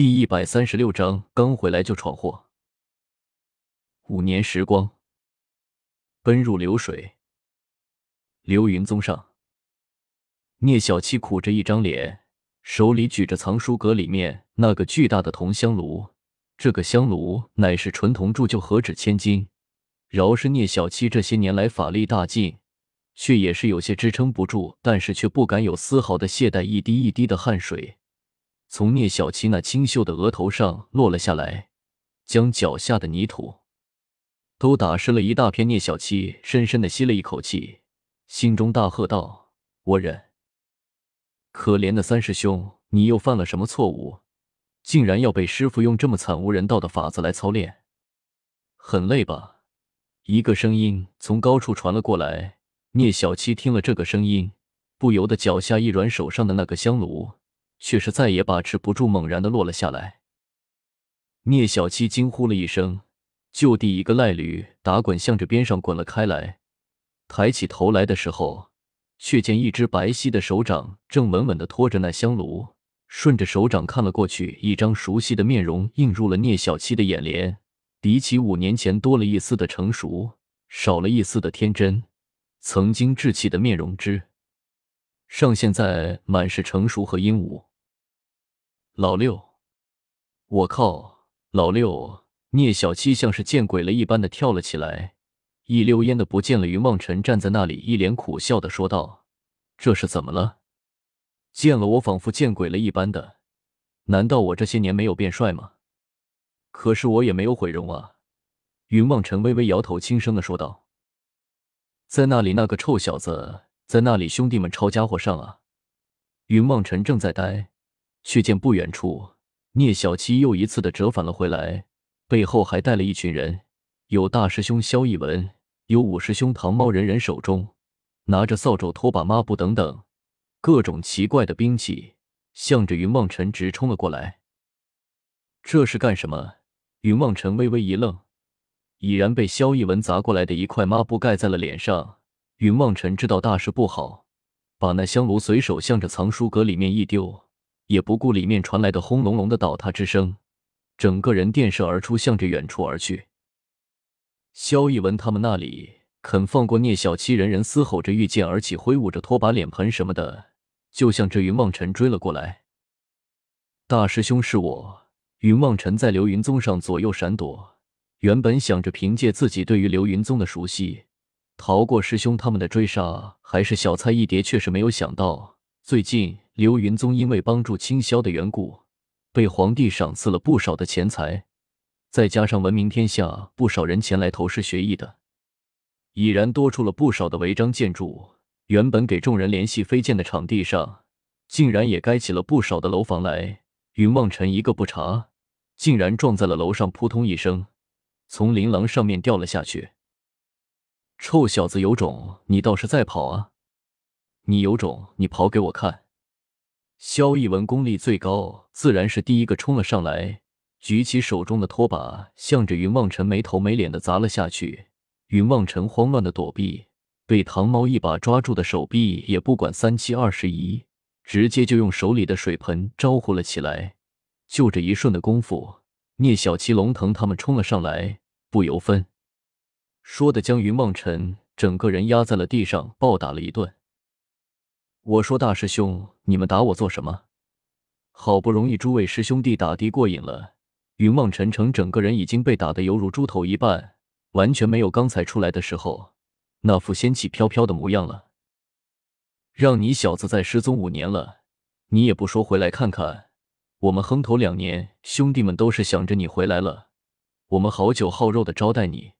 第一百三十六章，刚回来就闯祸。五年时光，奔入流水。流云宗上，聂小七苦着一张脸，手里举着藏书阁里面那个巨大的铜香炉。这个香炉乃是纯铜铸就，何止千金。饶是聂小七这些年来法力大进，却也是有些支撑不住，但是却不敢有丝毫的懈怠，一滴一滴的汗水。从聂小七那清秀的额头上落了下来，将脚下的泥土都打湿了一大片。聂小七深深的吸了一口气，心中大喝道：“我忍！可怜的三师兄，你又犯了什么错误，竟然要被师傅用这么惨无人道的法子来操练？很累吧？”一个声音从高处传了过来。聂小七听了这个声音，不由得脚下一软，手上的那个香炉。却是再也把持不住，猛然的落了下来。聂小七惊呼了一声，就地一个赖驴打滚，向着边上滚了开来。抬起头来的时候，却见一只白皙的手掌正稳稳的托着那香炉。顺着手掌看了过去，一张熟悉的面容映入了聂小七的眼帘。比起五年前，多了一丝的成熟，少了一丝的天真。曾经稚气的面容之上，现在满是成熟和英武。老六，我靠！老六，聂小七像是见鬼了一般的跳了起来，一溜烟的不见了。云望尘站在那里，一脸苦笑的说道：“这是怎么了？见了我仿佛见鬼了一般的，难道我这些年没有变帅吗？可是我也没有毁容啊。”云望尘微微摇头，轻声的说道：“在那里那个臭小子，在那里兄弟们抄家伙上啊！”云望尘正在呆。却见不远处，聂小七又一次的折返了回来，背后还带了一群人，有大师兄萧逸文，有五师兄唐猫，人人手中拿着扫帚、拖把、抹布等等各种奇怪的兵器，向着云望尘直冲了过来。这是干什么？云望尘微微一愣，已然被萧逸文砸过来的一块抹布盖在了脸上。云望尘知道大事不好，把那香炉随手向着藏书阁里面一丢。也不顾里面传来的轰隆隆的倒塌之声，整个人电射而出，向着远处而去。萧逸文他们那里肯放过聂小七？人人嘶吼着，御剑而起，挥舞着拖把、脸盆什么的，就向着云望尘追了过来。大师兄是我，云望尘在流云宗上左右闪躲，原本想着凭借自己对于流云宗的熟悉，逃过师兄他们的追杀，还是小菜一碟。却是没有想到，最近。流云宗因为帮助清霄的缘故，被皇帝赏赐了不少的钱财，再加上闻名天下，不少人前来投师学艺的，已然多出了不少的违章建筑。原本给众人联系飞剑的场地上，竟然也盖起了不少的楼房来。云望尘一个不察，竟然撞在了楼上，扑通一声，从琳琅上面掉了下去。臭小子有种，你倒是再跑啊！你有种，你跑给我看！萧逸文功力最高，自然是第一个冲了上来，举起手中的拖把，向着云望尘没头没脸的砸了下去。云望尘慌乱的躲避，被唐猫一把抓住的手臂也不管三七二十一，直接就用手里的水盆招呼了起来。就这一瞬的功夫，聂小七、龙腾他们冲了上来，不由分说的将云望尘整个人压在了地上，暴打了一顿。我说大师兄，你们打我做什么？好不容易诸位师兄弟打的过瘾了，云望尘成整个人已经被打得犹如猪头一般，完全没有刚才出来的时候那副仙气飘飘的模样了。让你小子在失踪五年了，你也不说回来看看。我们哼头两年，兄弟们都是想着你回来了，我们好酒好肉的招待你。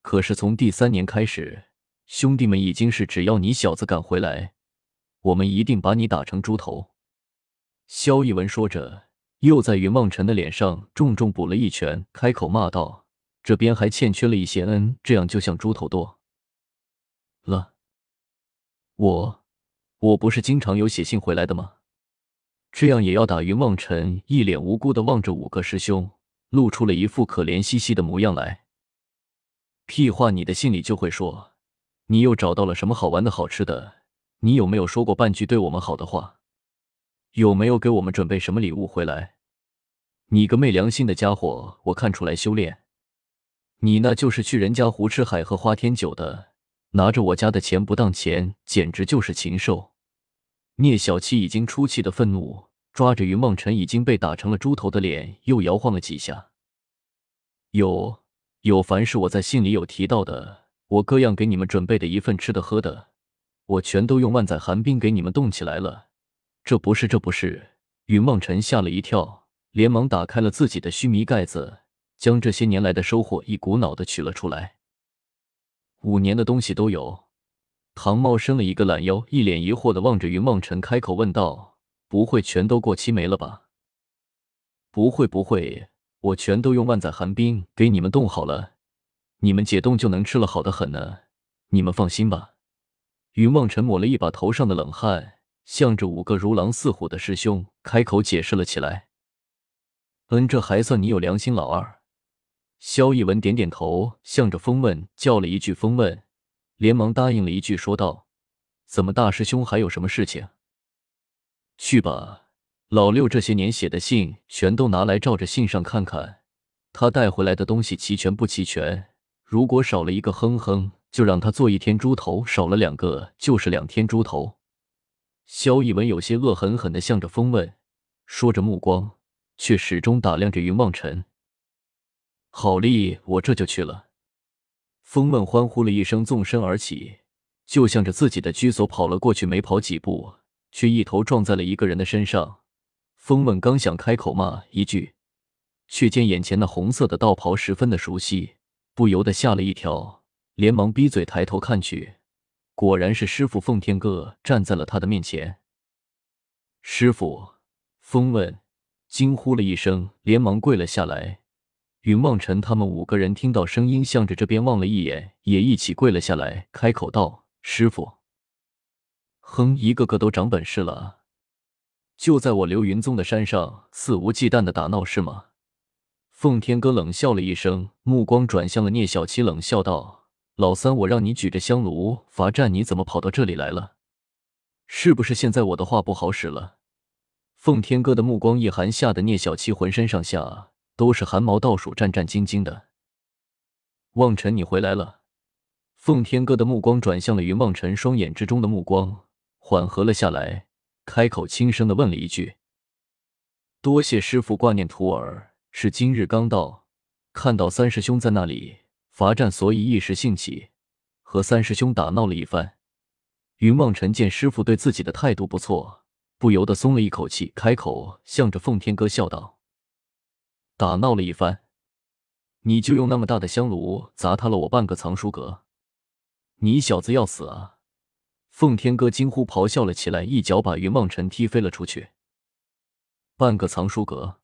可是从第三年开始，兄弟们已经是只要你小子敢回来。我们一定把你打成猪头！”萧逸文说着，又在云望尘的脸上重重补了一拳，开口骂道：“这边还欠缺了一些恩，这样就像猪头多了。我，我不是经常有写信回来的吗？这样也要打？”云望尘一脸无辜的望着五个师兄，露出了一副可怜兮兮的模样来。屁话！你的信里就会说，你又找到了什么好玩的好吃的？你有没有说过半句对我们好的话？有没有给我们准备什么礼物回来？你个昧良心的家伙，我看出来修炼。你那就是去人家胡吃海喝花天酒的，拿着我家的钱不当钱，简直就是禽兽。聂小七已经出气的愤怒，抓着云梦辰已经被打成了猪头的脸，又摇晃了几下。有有，凡是我在信里有提到的，我各样给你们准备的一份吃的喝的，我全都用万载寒冰给你们冻起来了。这不是，这不是。云梦辰吓了一跳，连忙打开了自己的须弥盖子。将这些年来的收获一股脑的取了出来，五年的东西都有。唐茂伸了一个懒腰，一脸疑惑的望着云梦辰，开口问道：“不会全都过期没了吧？”“不会不会，我全都用万载寒冰给你们冻好了，你们解冻就能吃了，好的很呢。你们放心吧。”云梦辰抹了一把头上的冷汗，向着五个如狼似虎的师兄开口解释了起来：“嗯，这还算你有良心，老二。”萧逸文点点头，向着风问叫了一句“风问”，连忙答应了一句，说道：“怎么，大师兄还有什么事情？去吧，老六这些年写的信全都拿来照着信上看看，他带回来的东西齐全不齐全？如果少了一个，哼哼，就让他做一天猪头；少了两个，就是两天猪头。”萧逸文有些恶狠狠的向着风问，说着，目光却始终打量着云望尘。好厉，我这就去了。风问欢呼了一声，纵身而起，就向着自己的居所跑了过去。没跑几步，却一头撞在了一个人的身上。风问刚想开口骂一句，却见眼前那红色的道袍十分的熟悉，不由得吓了一跳，连忙闭嘴抬头看去，果然是师傅奉天哥站在了他的面前。师傅，风问惊呼了一声，连忙跪了下来。云望尘他们五个人听到声音，向着这边望了一眼，也一起跪了下来，开口道：“师傅。”哼，一个个都长本事了，就在我流云宗的山上肆无忌惮的打闹是吗？奉天哥冷笑了一声，目光转向了聂小七，冷笑道：“老三，我让你举着香炉罚站，你怎么跑到这里来了？是不是现在我的话不好使了？”奉天哥的目光一寒，吓得聂小七浑身上下。都是汗毛倒数，战战兢兢的。望尘，你回来了。奉天哥的目光转向了云望尘，双眼之中的目光缓和了下来，开口轻声的问了一句：“多谢师傅挂念徒儿，是今日刚到，看到三师兄在那里罚站，所以一时兴起，和三师兄打闹了一番。”云望尘见师傅对自己的态度不错，不由得松了一口气，开口向着奉天哥笑道。打闹了一番，你就用那么大的香炉砸塌了我半个藏书阁，你小子要死啊！奉天哥惊呼咆哮了起来，一脚把云梦尘踢飞了出去。半个藏书阁？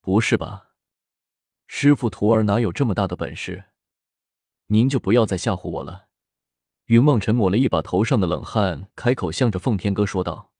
不是吧？师傅徒儿哪有这么大的本事？您就不要再吓唬我了。云梦尘抹了一把头上的冷汗，开口向着奉天哥说道。